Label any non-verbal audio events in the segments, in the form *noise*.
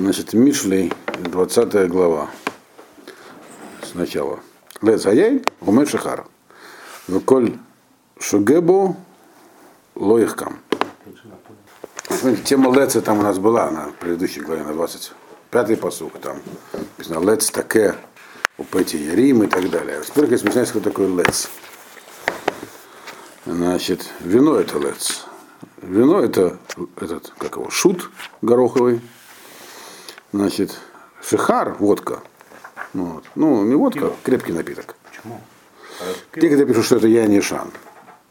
Значит, Мишлей, 20 глава. Сначала. Лец Аяй, Умер Шахар. Выколь Шугебу Лоихкам. Смотрите, тема Леца там у нас была на предыдущей главе, на 25-й посук. Там написано Лец Таке, Упети Ярим и так далее. Теперь я объясняю, что такое Лец. Значит, вино это Лец. Вино это этот, как его, шут гороховый. Значит, шихар, водка. Вот. Ну, не водка, Пиво. крепкий напиток. Почему? Те, когда пишут, что это я не шан.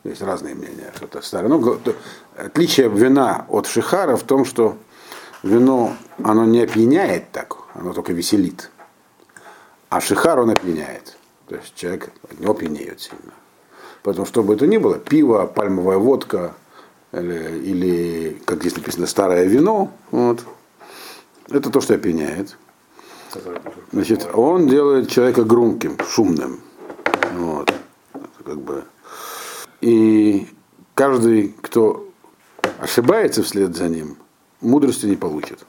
Есть разные мнения, что это старое. Но отличие вина от шихара в том, что вино, оно не опьяняет так, оно только веселит. А шихар он опьяняет. То есть человек от него пьянеет сильно. Поэтому, что бы это ни было, пиво, пальмовая водка, или, или как здесь написано, старое вино, вот, это то, что опьяняет. Значит, он делает человека громким, шумным. Вот. Как бы. И каждый, кто ошибается вслед за ним, мудрости не получит.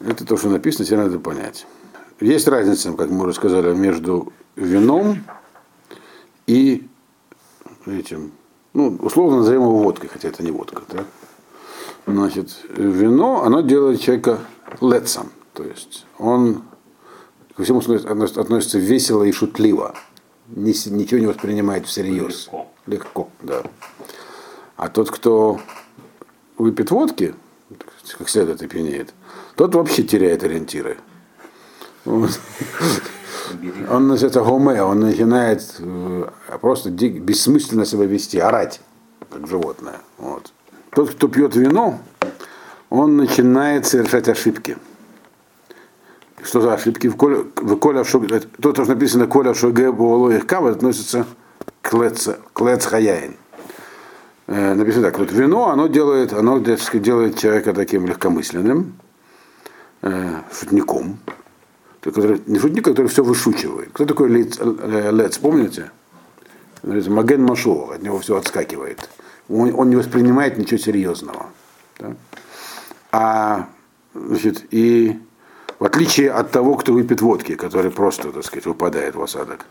Это то, что написано, тебе надо понять. Есть разница, как мы уже сказали, между вином и этим, ну, условно назовем его водкой, хотя это не водка, да? Значит, вино, оно делает человека лецом, то есть он ко всему относится весело и шутливо, ничего не воспринимает всерьез. Легко. Легко, да. А тот, кто выпьет водки, как следует и пьянеет, тот вообще теряет ориентиры. Вот. Он это гоме, он начинает э, просто бессмысленно себя вести, орать, как животное. Вот. Тот, кто пьет вино, он начинает совершать ошибки. Что за ошибки? В Коля, в Коля Шуг, то, что написано Коля Шуге Буолоих Кава, относится к Лец, к лец Хаяин. Э, написано так, вот вино, оно делает, оно делает человека таким легкомысленным, э, шутником, который, не шутник, который все вышучивает. Кто такой Лец, э, Лец помните? Маген Машо, от него все отскакивает. Он, он не воспринимает ничего серьезного. Да? А, значит, и в отличие от того, кто выпьет водки, который просто, так сказать, выпадает в осадок.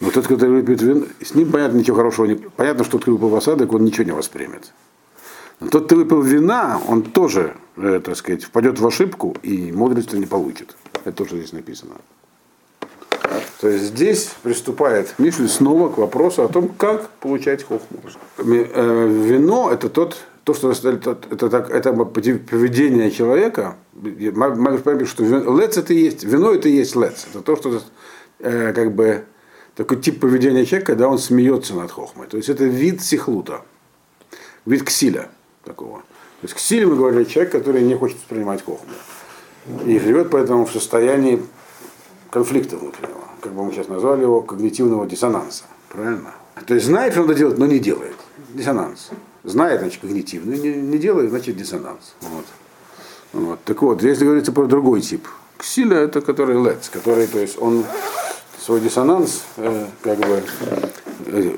Но тот, который выпьет вино, с ним понятно ничего хорошего не... Понятно, что тот, кто выпил в осадок, он ничего не воспримет. Но тот, кто выпил вина, он тоже, э, так сказать, впадет в ошибку и мудрости не получит. Это тоже здесь написано. То есть здесь приступает Мишель снова к вопросу о том, как получать хохму. Э, вино это тот, то, что это, это, это, это поведение человека. Могу понять, что лец это есть, вино это есть лец. Это то, что э, как бы такой тип поведения человека, когда он смеется над хохмой. То есть это вид сихлута, вид ксиля такого. То есть ксиль мы говорили человек, который не хочет воспринимать хохму. И живет поэтому в состоянии конфликта внутреннего, как бы мы сейчас назвали его, когнитивного диссонанса. Правильно? То есть знает, что надо делать, но не делает. Диссонанс. Знает, значит, когнитивный, не, не делает, значит, диссонанс. Вот. Вот. Так вот, если говорится про другой тип, ксиля это который лец, который, то есть он свой диссонанс э, как бы э,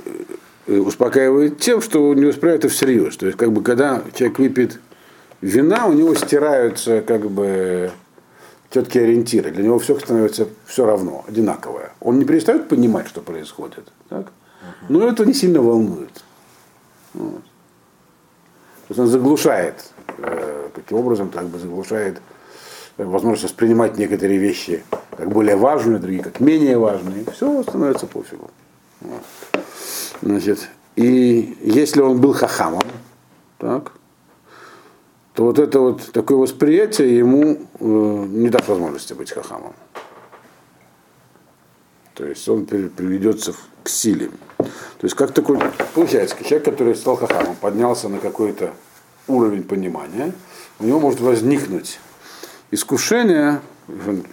э, успокаивает тем, что не воспринимает это всерьез. То есть, как бы, когда человек выпьет вина, у него стираются как бы четкие ориентиры. Для него все становится все равно, одинаковое. Он не перестает понимать, что происходит. Так? Но это не сильно волнует. Вот. То есть он заглушает, э, таким образом как бы заглушает э, возможность воспринимать некоторые вещи как более важные, другие как менее важные. Все становится пофигу. Вот. Значит, и если он был хахамом, так, то вот это вот такое восприятие ему э, не даст возможности быть хахамом. То есть он приведется к силе. То есть как такой, получается, человек, который стал хахамом, поднялся на какой-то уровень понимания, у него может возникнуть искушение, он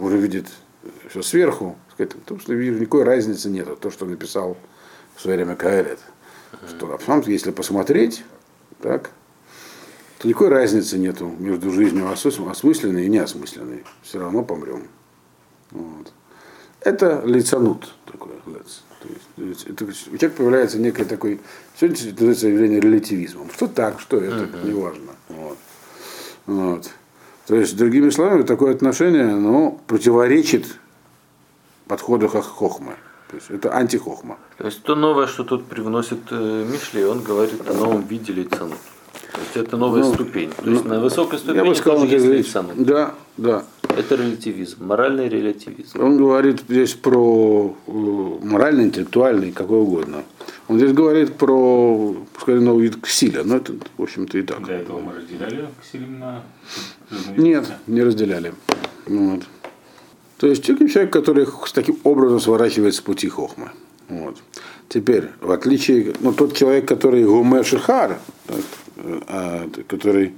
уже видит все сверху, сказать, потому что никакой разницы нет, то, что написал в свое время Каэлет. Что, а если посмотреть, так, то никакой разницы нету между жизнью осмысленной и неосмысленной. Все равно помрем. Вот. Это лицанут такой. То есть, это, у человека появляется некое такой, сегодня называется явление релятивизмом. Что так, что это, uh-huh. неважно. Вот. Вот. То есть, другими словами, такое отношение ну, противоречит подходу хохмы. То есть это антихохма. То есть то новое, что тут привносит э, Мишли, он говорит о новом виде лицанут. То есть это новая ну, ступень. То есть ну, на высокой ступени я бы сказал, тоже есть лицанут. Да, да. Это релятивизм, моральный релятивизм. Он говорит здесь про э, моральный, интеллектуальный, какой угодно. Он здесь говорит про, пускай новый вид ксиля, но это, в общем-то, и так. Для этого мы разделяли ксиль на... Нет, не разделяли. Вот. То есть человек, который с таким образом сворачивает с пути хохмы. Вот. Теперь, в отличие, ну, тот человек, который гуме шихар, так, а, который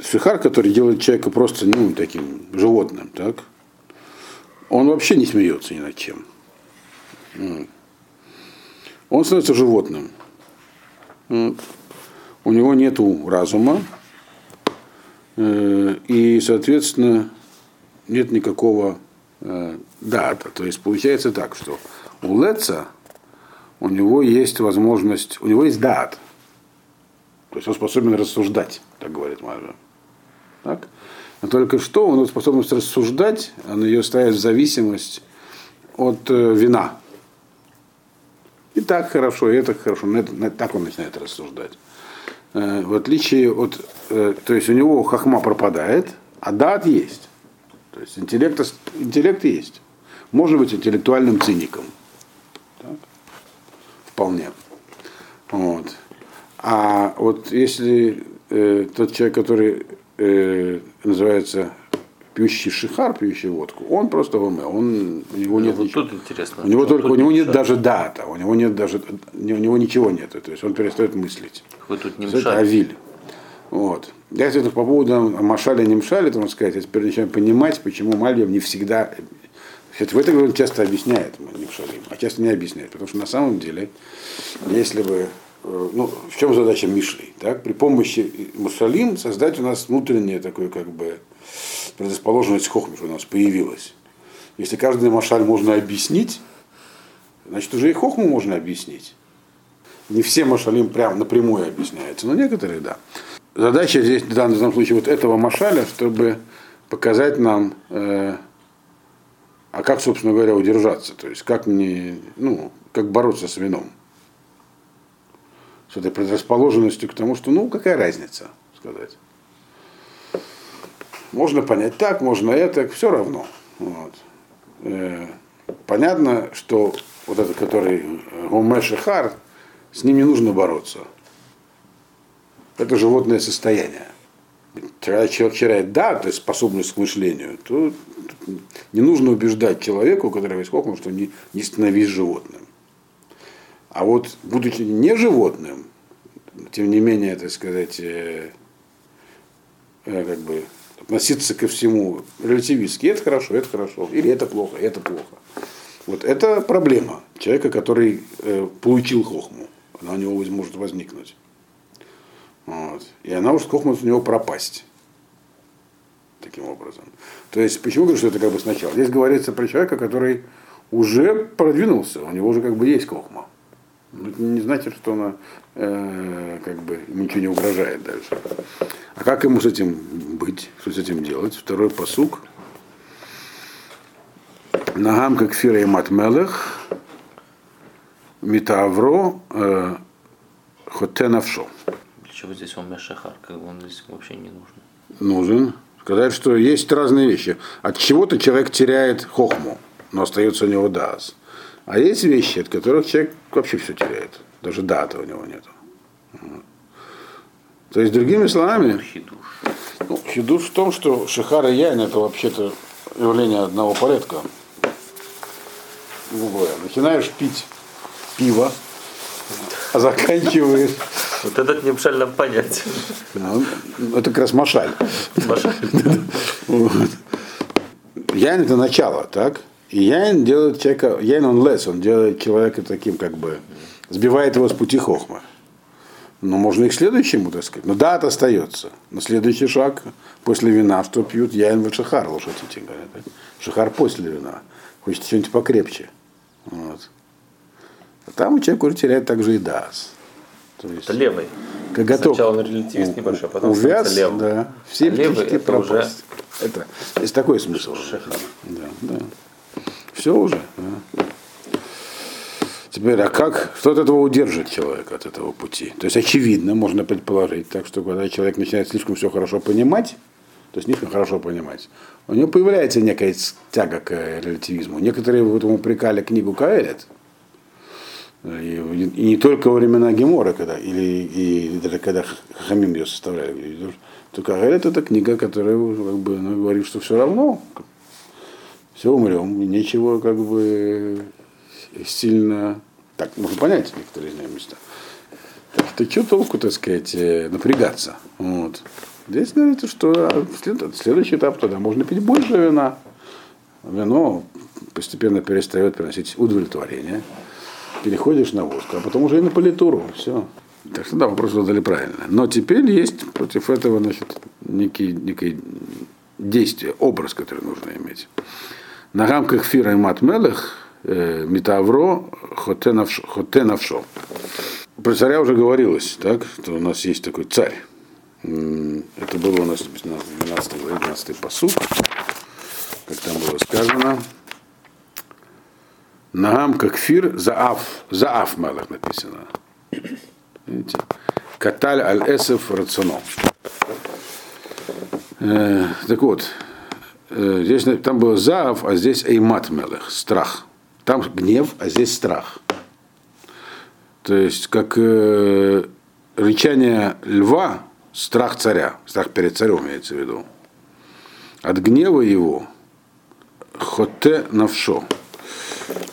шихар, который делает человека просто ну, таким животным, так, он вообще не смеется ни над чем. Он становится животным. У него нет разума, э, и, соответственно, нет никакого э, дата. То есть получается так, что у Леца у него есть возможность, у него есть дат. То есть он способен рассуждать, так говорит Мажа. Так? Но только что он способность рассуждать, он ее ставит в зависимость от э, вина. И так хорошо, и это хорошо. Это, так он начинает рассуждать. Э, в отличие от... Э, то есть у него хахма пропадает, а дат есть. То есть интеллект, интеллект есть. Можно быть интеллектуальным циником. Так? Вполне. Вот. А вот если э, тот человек, который э, называется пьющий шихар, пьющий водку, он просто в уме, он, у него нет ну, вот ничего. тут интересно. У него только, у него нет даже дата, у него нет даже, у него ничего нет, то есть он перестает мыслить. Вы тут не Это авиль. Вот. Если это по поводу Машаля не то можно сказать, я теперь начинаю понимать, почему Мальев не всегда Кстати, в этом он часто объясняет Мишалим, а часто не объясняет, потому что на самом деле, если бы, ну, в чем задача Мишли, так, при помощи Мушалим создать у нас внутреннее такое, как бы, предрасположенность хохме, что у нас появилась. Если каждый машаль можно объяснить, значит уже и хохму можно объяснить. Не все машалим прям напрямую объясняются, но некоторые да. Задача здесь в данном случае вот этого машаля, чтобы показать нам, э, а как, собственно говоря, удержаться, то есть как не, ну, как бороться с вином. С этой предрасположенностью к тому, что, ну, какая разница, сказать. Можно понять так, можно это, все равно. Вот. Э, понятно, что вот этот, который Гумеш Хар, с ним не нужно бороться. Это животное состояние. Когда человек теряет да, то есть способность к мышлению, то не нужно убеждать человеку, который есть хохма, что не, не становись животным. А вот, будучи не животным, тем не менее, так сказать, э, э, как бы относиться ко всему релятивистски. Это хорошо, это хорошо. Или это плохо, это плохо. Вот это проблема человека, который э, получил хохму. Она у него может возникнуть. Вот. И она может хохма у него пропасть. Таким образом. То есть, почему говорю, что это как бы сначала? Здесь говорится про человека, который уже продвинулся, у него уже как бы есть хохма. Но это не значит, что она э, как бы ничего не угрожает дальше. А как ему с этим быть? Что с этим делать? Второй посук. Нагам как фира и матмелех, митавро, э, хотенавшо. Для чего здесь он мешахар? Как он здесь вообще не нужен. Нужен. Сказать, что есть разные вещи. От чего-то человек теряет хохму, но остается у него дас. А есть вещи, от которых человек вообще все теряет. Даже дата у него нет. То есть, другими словами, ну, хидуш в том, что шихар и яйн это вообще-то явление одного порядка. Другое. Начинаешь пить пиво, а заканчиваешь. *laughs* Вот этот не мшаль нам понять. Это как раз машаль. Машаль. *laughs* Яйн это начало, так? И Яин делает человека, Яин он лес, он делает человека таким, как бы, сбивает его с пути хохма. Но можно и к следующему, так сказать. Но да, это остается. Но следующий шаг после вина, что пьют Яин в Шахар, лошадь говорят. Шахар после вина. Хочет что-нибудь покрепче. Вот. А там человек уже теряет также и дас. То есть... Это левый. коготок Сначала он релятивист небольшой, а потом увяз, левым. да, все А левый это уже- пропасть. Это, есть такой смысл. Да, да. Все уже. да. Теперь, а как, что от этого удержит человека, от этого пути? То есть, очевидно, можно предположить, так что когда человек начинает слишком все хорошо понимать, то есть слишком хорошо понимать, у него появляется некая тяга к э, релятивизму. Некоторые в этом упрекали книгу Каэлет, и, и не только во времена Гемора, когда, или и даже когда Хамим ее составляли. То Каэлет это книга, которая как бы, ну, говорит, что все равно, все умрем, нечего как бы сильно, так можно понять некоторые места. Так что что толку, так сказать, э, напрягаться? Вот. Здесь говорится, что а, след- следующий этап тогда можно пить больше вина. Вино постепенно перестает приносить удовлетворение. Переходишь на воск, а потом уже и на политуру. Все. Так что да, вопрос задали правильно. Но теперь есть против этого значит, некий, некий действие, образ, который нужно иметь. На рамках фира и мат мелех э, метавро хоте навшо- хоте навшо. Про царя уже говорилось, так, что у нас есть такой царь. Это было у нас написано в 12 главе, 12 посуд, как там было сказано. Нагам как фир заав, заав мелех написано. Видите? Каталь аль эсеф рационом. Э, так вот, здесь на- там было заав, а здесь эймат мелех, страх. Там гнев, а здесь страх. То есть, как э, рычание льва, страх царя, страх перед царем имеется в виду. От гнева его хоте навшо,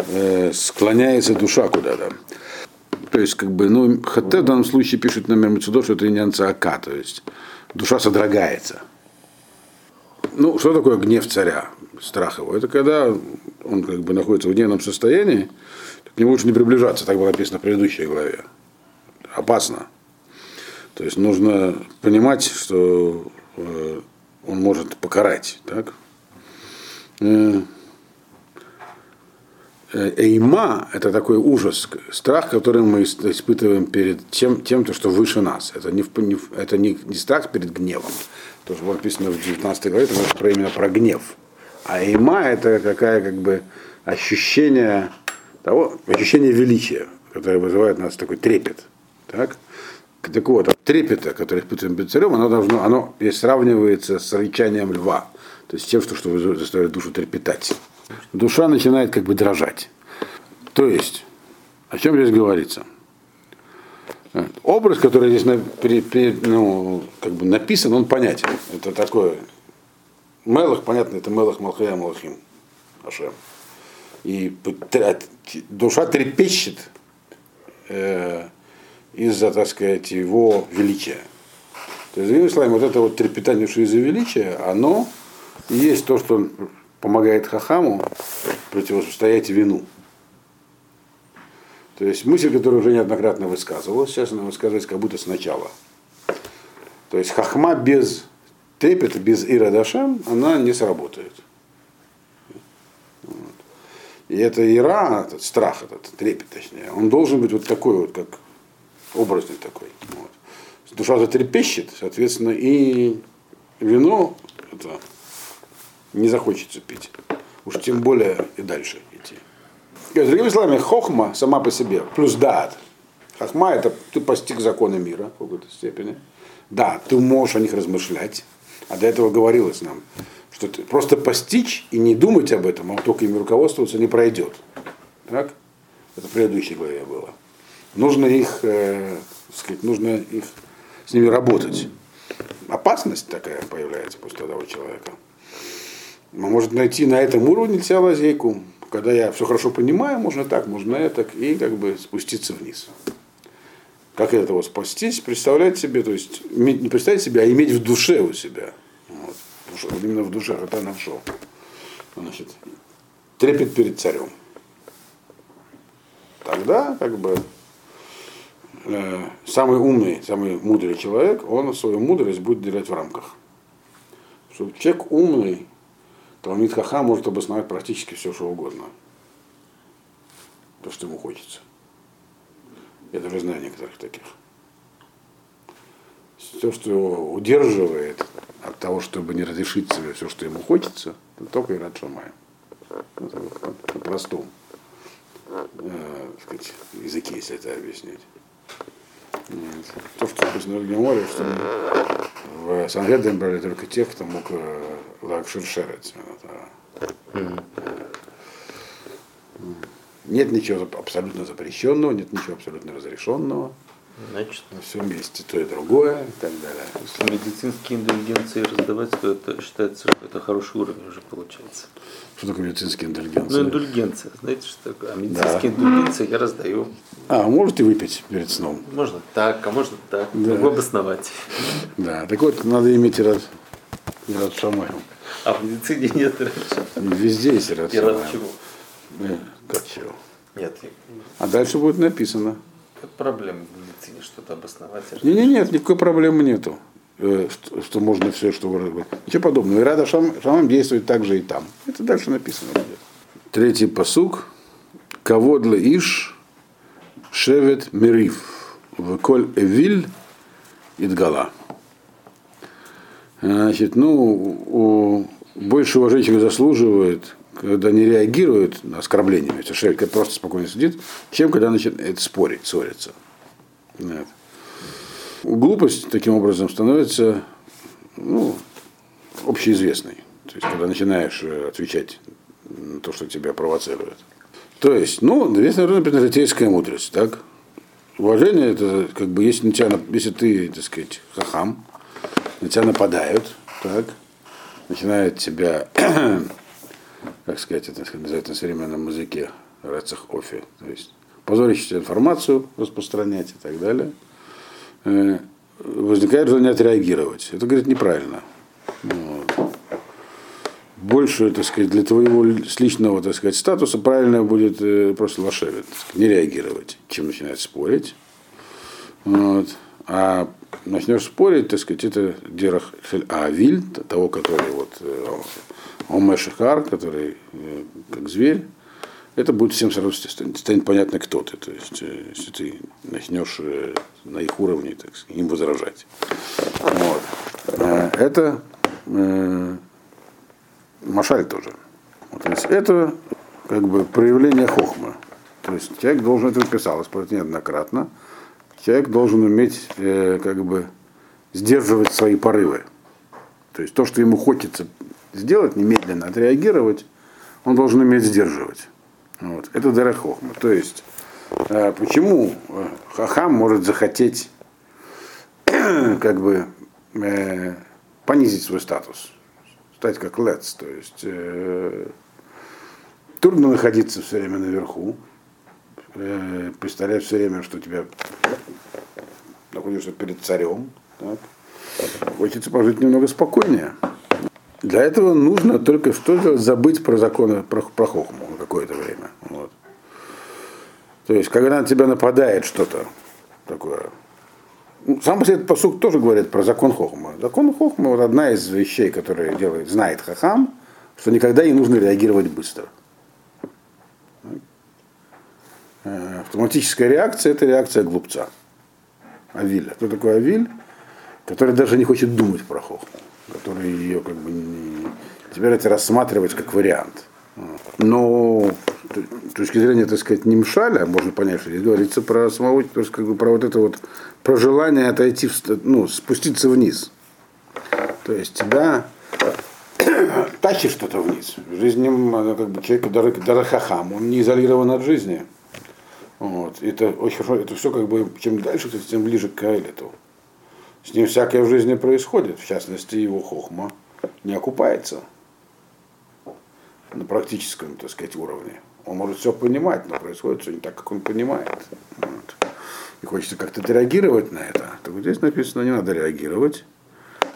э, склоняется душа куда-то. То есть, как бы, ну, хоте в данном случае пишут на Мемцудо, что это не ака, то есть душа содрогается. Ну, что такое гнев царя, страх его? Это когда он как бы находится в гневном состоянии, к нему лучше не приближаться, так было написано в предыдущей главе. Опасно. То есть нужно понимать, что э, он может покарать. Так? Э, э, Эйма – это такой ужас, страх, который мы ис- испытываем перед тем, тем то, что выше нас. Это не, это не страх перед гневом. То, что написано в 19 главе, это про, именно про гнев. А эйма – это какая как бы ощущение того, ощущение величия, которое вызывает у нас такой трепет. Так? Так вот, от трепета, который испытываем перед царем, оно должно, оно сравнивается с рычанием льва, то есть тем, что, что заставляет душу трепетать. Душа начинает как бы дрожать. То есть, о чем здесь говорится? Образ, который здесь на- при- при- ну, как бы написан, он понятен. Это такое. Мелах, понятно, это Мелах Малхая Малахим. Ашем. И душа трепещет э, из-за, так сказать, его величия. То есть, другими словами, вот это вот трепетание души из-за величия, оно и есть то, что помогает Хахаму противостоять вину. То есть мысль, которая уже неоднократно высказывалась, сейчас она высказывается как будто сначала. То есть хахма без трепета, без ирадашем, она не сработает. Вот. И это ира, этот страх, этот трепет, точнее, он должен быть вот такой вот, как образный такой. Вот. Душа затрепещет, соответственно, и вино это, не захочется пить. Уж тем более и дальше Другими словами, хохма сама по себе, плюс дат. Хохма это ты постиг законы мира в какой-то степени. Да, ты можешь о них размышлять. А до этого говорилось нам, что ты просто постичь и не думать об этом, а только ими руководствоваться не пройдет. Так? Это в предыдущей главе было. Нужно их, э, сказать, нужно их с ними работать. Опасность такая появляется после того человека. Он может найти на этом уровне себя лазейку. Когда я все хорошо понимаю, можно так, можно это, и как бы спуститься вниз. Как от этого спастись? Представлять себе, то есть не представить себе, а иметь в душе у себя. Вот. Душа- именно в душе, это нашел. Значит, трепет перед царем. Тогда, как бы, э, самый умный, самый мудрый человек, он свою мудрость будет держать в рамках. Что человек умный, Талмит Хаха может обосновать практически все, что угодно. То, что ему хочется. Я даже знаю некоторых таких. Все, что его удерживает от того, чтобы не разрешить себе все, что ему хочется, это только Ират Шамаем. По-простому э, сказать, языке, если это объяснить. Нет. То, что написано в Геморе, что в Сангедрин брали только тех, кто мог э, лакширшерец. Нет ничего абсолютно запрещенного, нет ничего абсолютно разрешенного. Значит, Все вместе, то и другое, и так далее. если медицинские индульгенции раздавать, то это считается, что это хороший уровень уже получается. Что такое медицинские Ну, индульгенции? индульгенция, знаете, что такое? А медицинские индульгенции я раздаю. А, можете выпить перед сном? Можно так, а можно так. Да. Могу обосновать. Да, так вот, надо иметь Ират, Ират Шамаем. А в медицине нет раньше. Везде есть Ират Я рад чего? Э, Как чего? Нет, А дальше будет написано. Это проблема в медицине, что-то обосновать. Не, не, нет, никакой проблемы нету. Э, Что, что можно все, что выразить. Ничего подобного. Ирада Шам, Шамам действует так же и там. Это дальше написано будет. Третий посук. Каводла Иш Шевет Мирив. Веколь Эвиль Идгала. Значит, ну, у, больше уважения заслуживает, когда не реагирует на оскорбления, если шевель когда просто спокойно сидит, чем когда начинает спорить, ссориться. Нет. Глупость таким образом становится ну, общеизвестной. То есть, когда начинаешь э, отвечать на то, что тебя провоцирует. То есть, ну, здесь, наверное, житейская мудрость, так? Уважение это как бы если на тебя, если ты, так сказать, хахам, на тебя нападают, так, начинают тебя, как сказать, это называется на современном языке, рецах офи, то есть позорящую информацию распространять и так далее, э, возникает желание отреагировать. Это, говорит, неправильно. Вот. Больше, так сказать, для твоего личного, так сказать, статуса правильно будет э, просто лошевит, не реагировать, чем начинать спорить. Вот. А начнешь спорить, так сказать, это дерах авиль, того, который вот э, омешихар, который э, как зверь, это будет всем сразу станет, станет понятно, кто ты. То есть, э, если ты начнешь э, на их уровне так сказать, им возражать. Вот. Это э, Машаль тоже. Вот, то есть это как бы проявление хохмы. То есть человек должен, это писалось неоднократно, человек должен уметь э, как бы сдерживать свои порывы. То есть то, что ему хочется сделать, немедленно отреагировать, он должен уметь сдерживать. Вот. Это дара хохма. То есть э, почему э, хахам может захотеть *clears throat* как бы э, понизить свой статус, стать как лец, то есть э, трудно находиться все время наверху, э, представлять все время, что тебя находишься перед царем, так. хочется пожить немного спокойнее. Для этого нужно только что сделать, забыть про законы, про, про хохму на какое-то время. Вот. То есть, когда на тебя нападает что-то такое, ну, сам этот посук тоже говорит про закон Хохма. Закон Хохма вот одна из вещей, которые делает, знает Хахам, что никогда не нужно реагировать быстро. Э, Автоматическая реакция это реакция глупца. Авиль. Кто такой Авиль? Который даже не хочет думать про Хохму. Который ее как бы не, это рассматривать как вариант. Но с точки зрения, так сказать, не мшаля, можно понять, что здесь говорится про самого, то есть, как бы про вот это вот, про желание отойти, в, ну, спуститься вниз. То есть тебя *coughs* тащит что-то вниз. М, как бы, человек даже, даже хахам, он не изолирован от жизни. Вот. Это очень это все как бы, чем дальше, тем ближе к Каэлиту. С ним всякое в жизни происходит, в частности, его хохма не окупается на практическом, так сказать, уровне. Он может все понимать, но происходит все не так, как он понимает. Вот. И хочется как-то реагировать на это. Так вот здесь написано, не надо реагировать.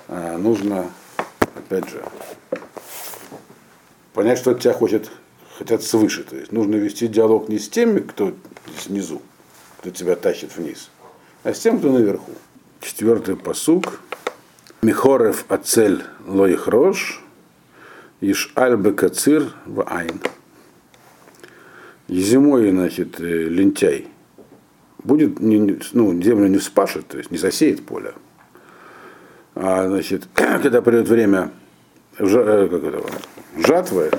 А нужно, опять же, понять, что от тебя хочет, хотят свыше. То есть нужно вести диалог не с теми, кто снизу, кто тебя тащит вниз, а с тем, кто наверху. Четвертый посук. Михорев ацель лоих рож, иш альбе кацир в айн. И зимой, значит, э, лентяй будет, ну, землю не вспашет, то есть не засеет поле, А, значит, *clears throat* когда придет время э, как это, жатвы,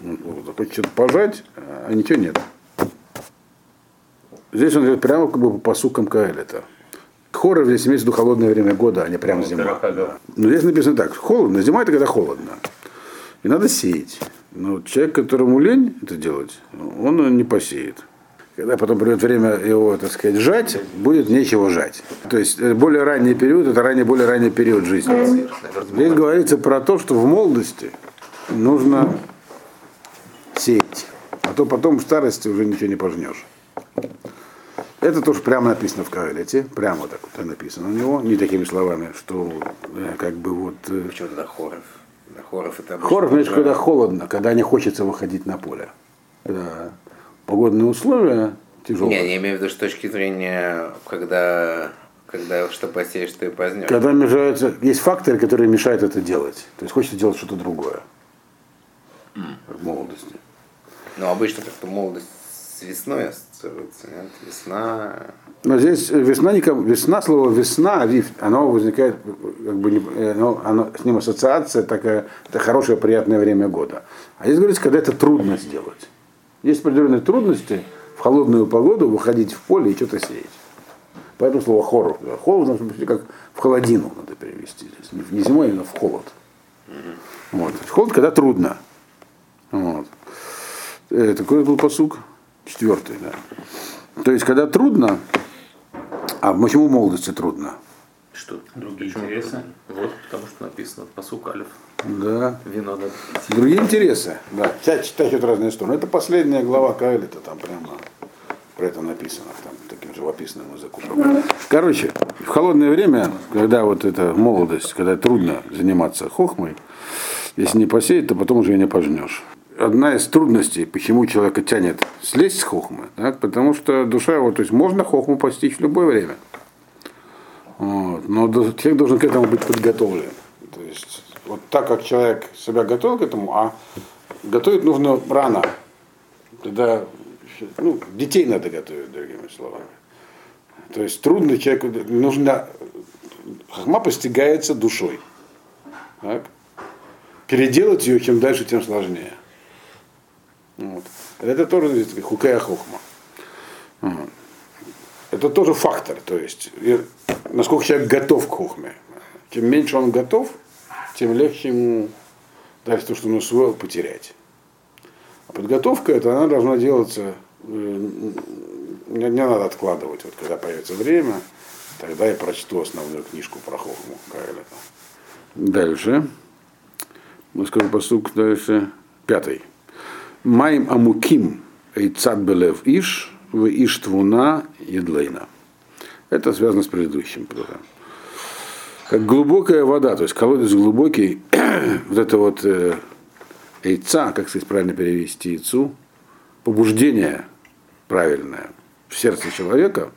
он хочет пожать, а ничего нет. Здесь он говорит прямо как бы по посукам Каэлета. Хоров здесь имеется в виду холодное время года, а не прямо зима. Тараха, да. Но здесь написано так, холодно, зима это когда холодно. И надо сеять. Но человек, которому лень это делать, он не посеет. Когда потом придет время его, так сказать, жать, будет нечего жать. То есть э, более ранний период, это ранее, более ранний период жизни. Здесь говорится про то, что в молодости нужно сеять. А то потом в старости уже ничего не пожнешь. Это тоже прямо написано в Каэлете, прямо так вот написано у него, не такими словами, что э, как бы вот... э, Почему тогда хоров? Хоров это Хоров, значит, когда холодно, когда не хочется выходить на поле. Когда погодные условия тяжелые. Не, я имею в виду с точки зрения, когда, когда что посеешь, что и позднешь. Когда мешаются, есть факторы, которые мешают это делать. То есть хочется делать что-то другое. В молодости. Но обычно как-то молодость с весной нет? Весна... Но здесь весна, никому, весна, слово весна, авив, оно возникает, как бы, э, оно, оно- с ним ассоциация такая, это хорошее, приятное время года. А здесь говорится, когда это трудно сделать. Есть определенные трудности в холодную погоду выходить в поле и что-то сеять. Поэтому слово хоров. Холодно, в смысле, как в холодину надо перевести здесь. Не зимой, а именно в холод. Вот. Холод, когда трудно. Вот. Э, такой был посук. Четвертый, да. То есть, когда трудно, а почему в молодости трудно? Что? Другие Почему? интересы. Вот, потому что написано посук алиф. Да. Вино надо пить. Другие интересы. Да. Читать, читать вот разные стороны. Это последняя глава Каэлита, там прямо про это написано, там таким живописным языком. Короче, в холодное время, когда вот эта молодость, когда трудно заниматься хохмой, если не посеять, то потом уже и не пожнешь. Одна из трудностей, почему человека тянет слезть с хохмы, так, потому что душа его, то есть можно хохму постичь в любое время. Вот. Но человек должен к этому быть подготовлен. То есть вот так как человек себя готовил к этому, а готовить нужно рано. Тогда еще- ну, детей надо готовить, другими словами. То есть трудно человеку, нужно, хохма постигается душой. Так? Переделать ее чем дальше, тем сложнее. Вот. Это тоже называется хукая хохма. Это тоже фактор, то есть насколько человек готов к хохме. Чем меньше он готов, тем легче ему дальше то, что он усвоил, потерять. А подготовка это она должна делаться, э, не, не надо откладывать, вот когда появится время, тогда я прочту основную книжку про хохму. Дальше. Мы скажем посук дальше. Пятый. Майм амуким эйцат белев иш, в иш твуна едлейна. Это связано с предыдущим. просто. Как глубокая вода, то есть колодец глубокий, *clears throat* вот это вот э, яйца, как сказать правильно перевести яйцу, побуждение правильное в сердце человека,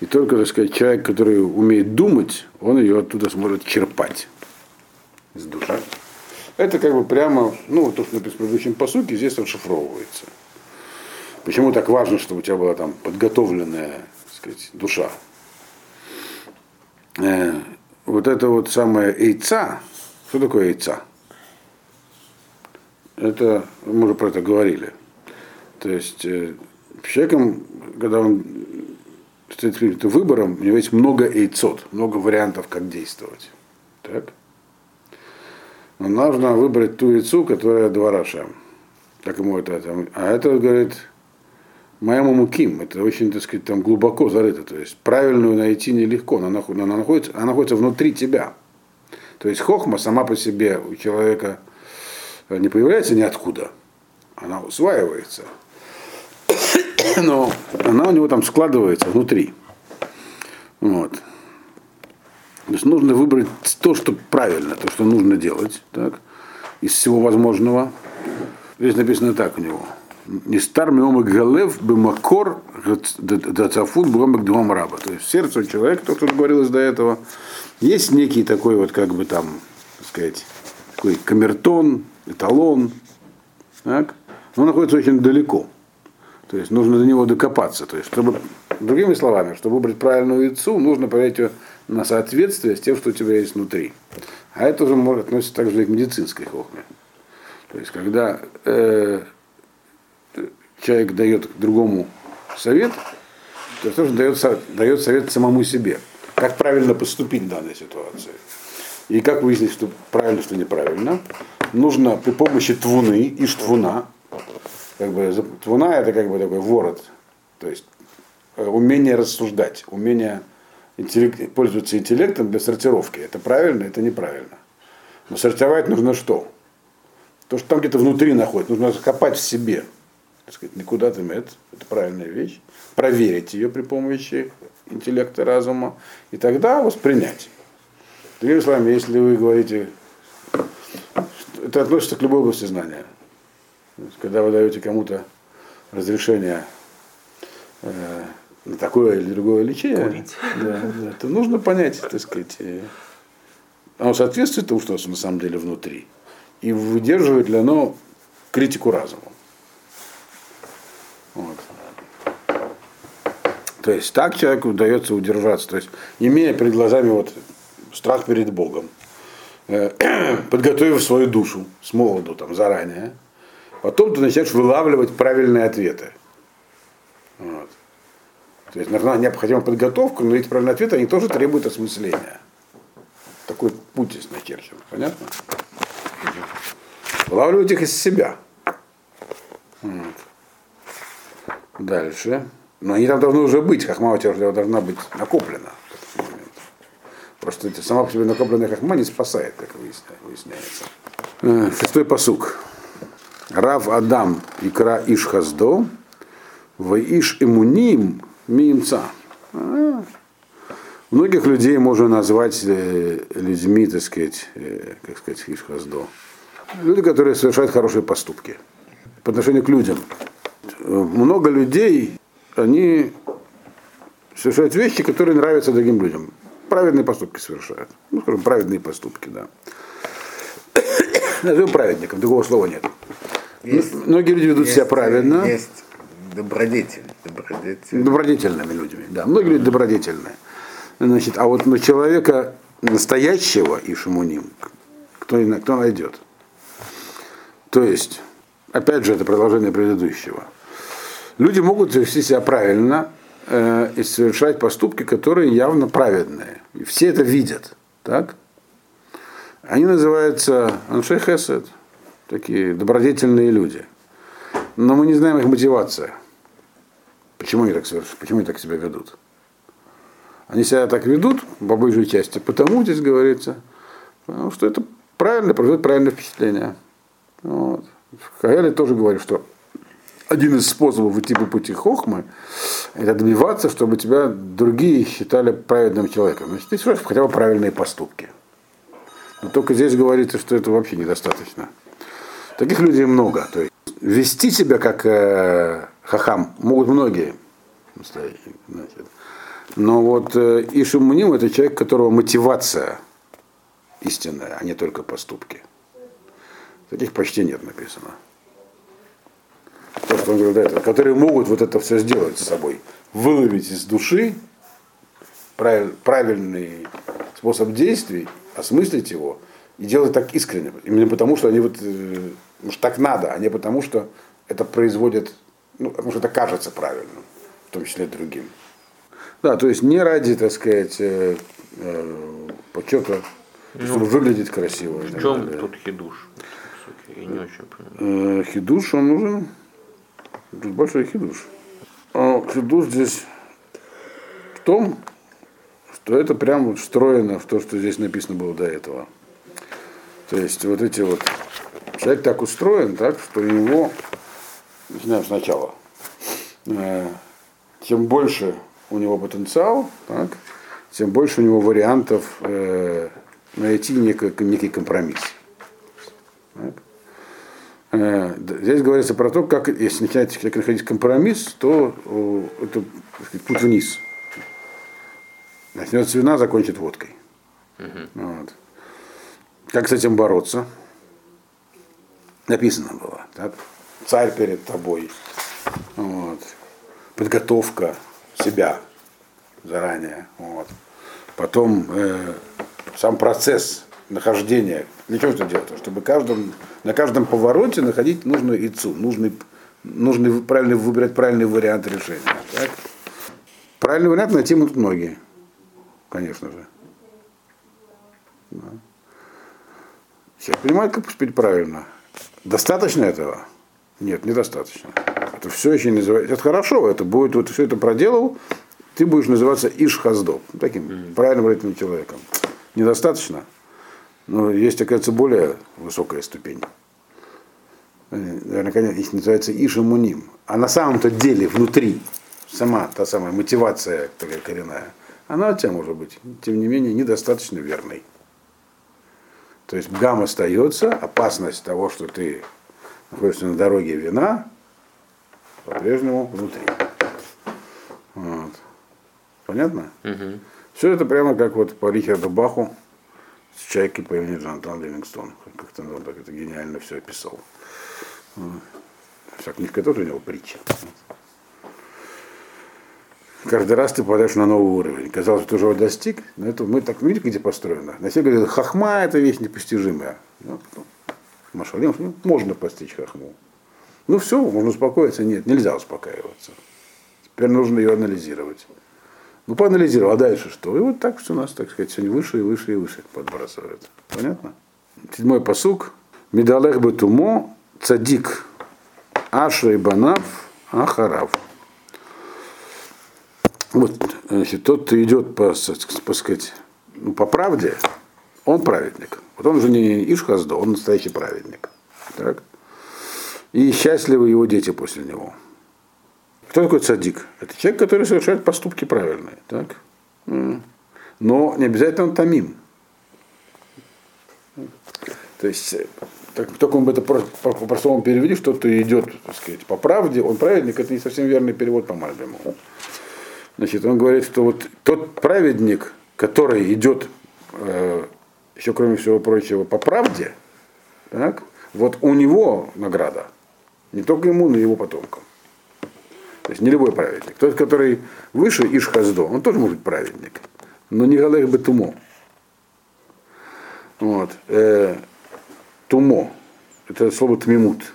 и только, так сказать, человек, который умеет думать, он ее оттуда сможет черпать из души. Это как бы прямо, ну, то, что написано в предыдущем посуке, здесь расшифровывается. Почему так важно, чтобы у тебя была там подготовленная, так сказать, душа? Э, вот это вот самое яйца, что такое яйца? Это, мы уже про это говорили. То есть э, человеком, когда он стоит перед выбором, у него есть много яйцот, много вариантов, как действовать. Так? Но нужно выбрать ту яйцу, которая двораша. Так ему это. А это, говорит, моему муким. Это очень, так сказать, там глубоко зарыто. То есть правильную найти нелегко, она, она, находится, она находится внутри тебя. То есть хохма сама по себе у человека не появляется ниоткуда. Она усваивается. *coughs* Но она у него там складывается внутри. Вот. То есть нужно выбрать то, что правильно, то, что нужно делать, так, из всего возможного. Здесь написано так у него. Не стар миомик галев бимакор дацафут бимак двом раба. То есть сердце человека, то, что говорилось до этого, есть некий такой вот, как бы там, так сказать, такой камертон, эталон, так, но он находится очень далеко. То есть нужно до него докопаться. То есть, чтобы Другими словами, чтобы выбрать правильную яйцу, нужно проверить ее на соответствие с тем, что у тебя есть внутри. А это уже может относиться также и к медицинской хохме. То есть, когда э, человек дает другому совет, то тоже дает, дает совет самому себе. Как правильно поступить в данной ситуации. И как выяснить, что правильно, что неправильно. Нужно при помощи твуны и штвуна, как бы, твуна это как бы такой ворот, то есть умение рассуждать, умение интеллект- пользоваться интеллектом для сортировки. Это правильно, это неправильно. Но сортировать нужно что? То, что там где-то внутри находится, нужно закопать в себе. Так сказать, никуда там это, это правильная вещь. Проверить ее при помощи интеллекта, разума. И тогда воспринять. Другими словами, если вы говорите, это относится к любой области знания. Когда вы даете кому-то разрешение э, такое или другое лечение, Курить. Да, да, то нужно понять, так сказать, э, оно соответствует тому, что у нас на самом деле внутри, и выдерживает ли оно критику разума. Вот. То есть так человеку удается удержаться, то есть имея перед глазами вот страх перед Богом, э, *clears throat* подготовив свою душу с молоду там заранее, потом ты начинаешь вылавливать правильные ответы. То есть нужна необходима подготовка, но эти правильные ответы, они тоже требуют осмысления. Такой путь здесь начерчен. Понятно? Вылавливать их из себя. Вот. Дальше. Но они там должны уже быть, хахма у тебя должна быть накоплена. Просто сама по себе накопленная хахма не спасает, как выясня- выясняется. Э, Шестой посук. Рав Адам икра иш хаздо, в иш имуним миимца. А. Многих людей можно назвать э, людьми, так сказать, э, как сказать, иш хаздо. Люди, которые совершают хорошие поступки по отношению к людям. Много людей, они совершают вещи, которые нравятся другим людям. Праведные поступки совершают. Ну, скажем, праведные поступки, да. *coughs* Назовем праведником, другого слова нет. Есть- Многие люди ведут себя Есть- правильно, Есть добродетель. Добродетель. добродетельными людьми. Да, многие люди добродетельные. Значит, а вот на человека настоящего кто, и на- кто найдет? То есть, опять же, это продолжение предыдущего. Люди могут вести себя правильно э, и совершать поступки, которые явно праведные. И все это видят. Так? Они называются аншей хесед, такие добродетельные люди. Но мы не знаем их мотивация. Почему они так, почему они так себя ведут? Они себя так ведут, по большей части, потому, здесь говорится, потому что это правильно, производит правильное впечатление. Вот. В Каэле тоже говорит, что один из способов идти по пути хохмы, это добиваться, чтобы тебя другие считали праведным человеком. Значит, ты совершаешь хотя бы правильные поступки. Но только здесь говорится, что это вообще недостаточно. Таких людей много. То есть вести себя как э, хахам могут многие. Но вот э, Ишимуним это человек, у которого мотивация истинная, а не только поступки. Таких почти нет написано. То, что он говорил до которые могут вот это все сделать с собой, выловить из души правиль- правильный способ действий, осмыслить его и делать так искренне. Именно потому, что они вот, э, потому что так надо, а не потому, что это производит, ну, потому что это кажется правильным, в том числе другим. Да, то есть не ради, так сказать, э, э, почета, чтобы выглядеть красиво. В чем далее. тут хидуш? Я не очень понимаю. Э, Хидуш, он нужен. Тут большой хидуш. А хидуш здесь в том, что это прям вот встроено в то, что здесь написано было до этого. То есть вот эти вот... Человек так устроен, так, что у него... Начинаем сначала. Э, Чем больше у него потенциал, так, тем больше у него вариантов э, найти некий, некий компромисс. Так. Э, Здесь говорится про то, как если начинает человек находить компромисс, то э, это сказать, путь вниз. Начнет с вина, закончит водкой. Вот. Как с этим бороться? Написано было. Так? Царь перед тобой. Вот. Подготовка. себя заранее. Вот. Потом э, сам процесс нахождения. Для чего это делать? Чтобы каждом, на каждом повороте находить нужную яйцу, нужный, нужный правильный, выбирать правильный вариант решения. Так? Правильный вариант найти могут многие, конечно же. Да. Все понимают, как поступить правильно. Достаточно этого? Нет, недостаточно. Это все еще называется. Это хорошо, это будет, вот все это проделал, ты будешь называться Ишхаздо, таким mm-hmm. правильным этим человеком. Недостаточно. Но есть, оказывается, более высокая ступень. Наверное, их называется Ишамуним. А на самом-то деле внутри сама та самая мотивация такая коренная, она у тебя может быть, тем не менее, недостаточно верной. То есть гам остается, опасность того, что ты находишься на дороге вина, по-прежнему внутри. Вот. Понятно? Угу. Все это прямо как вот по Рихарду Баху с чайки по имени Джонатан Ливингстон. Как-то он так это гениально все описал. Вся книжка тоже у него притча. Каждый раз ты попадаешь на новый уровень. Казалось, что ты уже его достиг, но это мы так видите, где построено. На все говорят, хахма это вещь непостижимая. Машалим, ну, можно постичь хахму. Ну все, можно успокоиться. Нет, нельзя успокаиваться. Теперь нужно ее анализировать. Ну, поанализировал, а дальше что? И вот так все у нас, так сказать, сегодня выше и выше и выше подбрасывает. Понятно? Седьмой посук. Медалех бетумо цадик и банав ахарав. Вот, значит, тот, кто идет по, по, сказать, ну, по правде, он праведник. Вот он уже не Ишхаздо, он настоящий праведник. Так? И счастливы его дети после него. Кто такой цадик? Это человек, который совершает поступки правильные. Так? Но не обязательно он тамим. То есть, так, только он это по-простому перевели, что то идет, так сказать, по правде, он праведник, это не совсем верный перевод по Мальбиму. Значит, он говорит, что вот тот праведник, который идет, э, еще кроме всего прочего, по правде, так, вот у него награда. Не только ему, но и его потомкам. То есть не любой праведник. Тот, который выше Ишхаздо, он тоже может быть праведник. Но не Галех бы Тумо. Вот. Э, тумо. Это слово тмимут.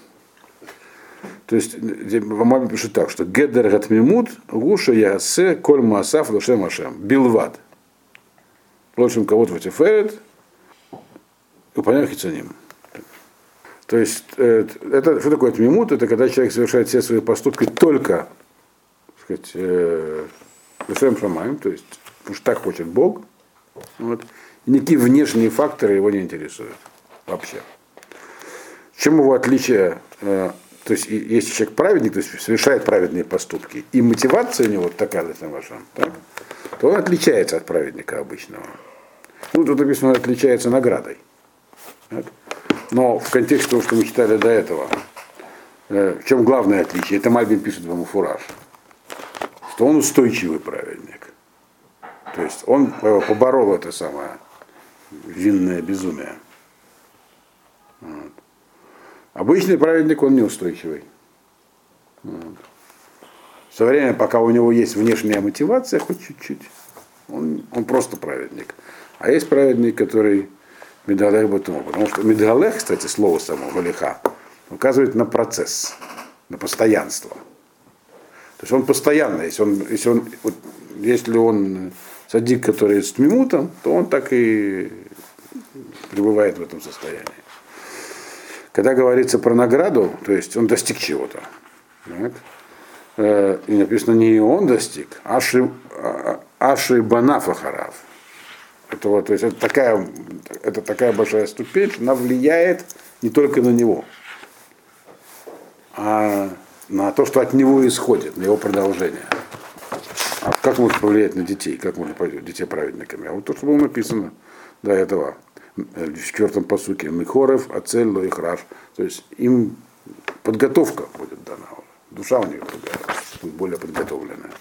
То есть Мама пишет так, что Гедер Гатмимут, Гуша Ясе, Коль Маасаф, Луше Машем, Билват. Лучшим кого-то Ватиферет, Упанях Хицаним. То есть, э, это, что такое тмимут? Это когда человек совершает все свои поступки только, так сказать, э, Шамаем, то есть, потому что так хочет Бог. Вот. И никакие внешние факторы его не интересуют вообще. Чем его отличие э, то есть если человек праведник, то есть совершает праведные поступки, и мотивация у него такая, вашем, так, то он отличается от праведника обычного. Ну, тут написано, он отличается наградой. Так? Но в контексте того, что мы читали до этого, э, в чем главное отличие? Это Мальбин пишет в фураж, что он устойчивый праведник. То есть он э, поборол это самое винное безумие. Вот. Обычный праведник, он неустойчивый. Вот. Со временем, пока у него есть внешняя мотивация, хоть чуть-чуть, он, он просто праведник. А есть праведник, который медалех батума. Потому что медалех, кстати, слово само, валиха, указывает на процесс, на постоянство. То есть он постоянно, если он, если он, вот, если он садик, который с тмимутом, то он так и пребывает в этом состоянии. Когда говорится про награду, то есть он достиг чего-то. Э, и написано, не он достиг, Аши, а, Аши Банафа Хараф. Это, вот, то есть это такая, это такая большая ступень, что она влияет не только на него, а на то, что от него исходит, на его продолжение. А как может повлиять на детей? Как можно повлиять детей праведниками? А вот то, что было написано до этого в четвертом посуке, Михорев, Ацель, Лоихраш. То есть им подготовка будет дана. Душа у них другая, более подготовленная.